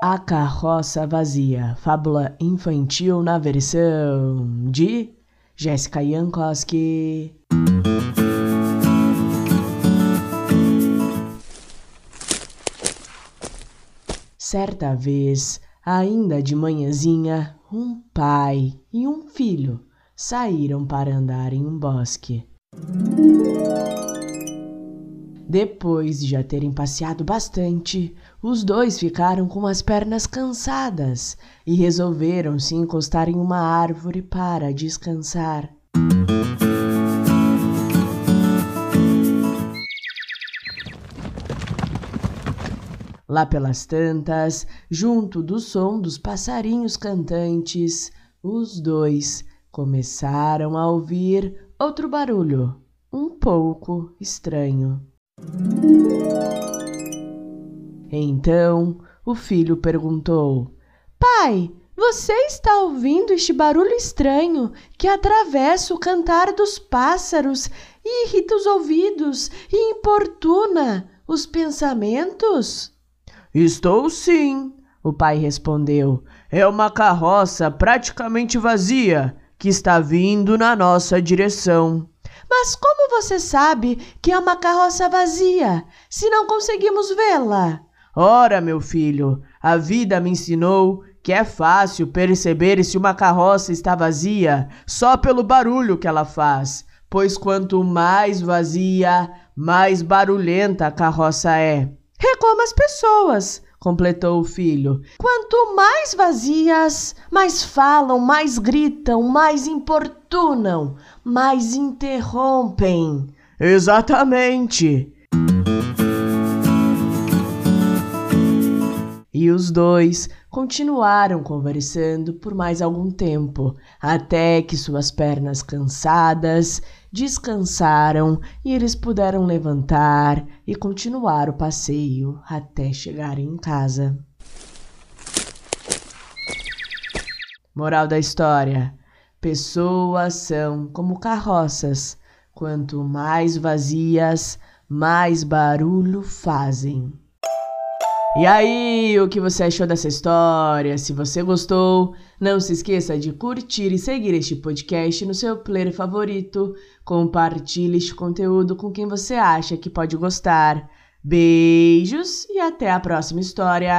A Carroça Vazia, fábula infantil na versão de Jéssica Jankowski. Certa vez, ainda de manhãzinha, um pai e um filho saíram para andar em um bosque. Depois de já terem passeado bastante, os dois ficaram com as pernas cansadas e resolveram se encostar em uma árvore para descansar. Lá pelas tantas, junto do som dos passarinhos cantantes, os dois começaram a ouvir outro barulho, um pouco estranho. Então o filho perguntou: Pai, você está ouvindo este barulho estranho que atravessa o cantar dos pássaros e irrita os ouvidos e importuna os pensamentos? Estou sim, o pai respondeu. É uma carroça praticamente vazia que está vindo na nossa direção. Mas como você sabe que é uma carroça vazia, se não conseguimos vê-la? Ora, meu filho, a vida me ensinou que é fácil perceber se uma carroça está vazia só pelo barulho que ela faz, pois quanto mais vazia, mais barulhenta a carroça é. É como as pessoas, completou o filho. Quanto mais vazias, mais falam, mais gritam, mais importunam, mais interrompem. Exatamente. E os dois continuaram conversando por mais algum tempo, até que suas pernas cansadas descansaram e eles puderam levantar e continuar o passeio até chegarem em casa. Moral da história: pessoas são como carroças, quanto mais vazias, mais barulho fazem. E aí, o que você achou dessa história? Se você gostou, não se esqueça de curtir e seguir este podcast no seu player favorito. Compartilhe este conteúdo com quem você acha que pode gostar. Beijos e até a próxima história!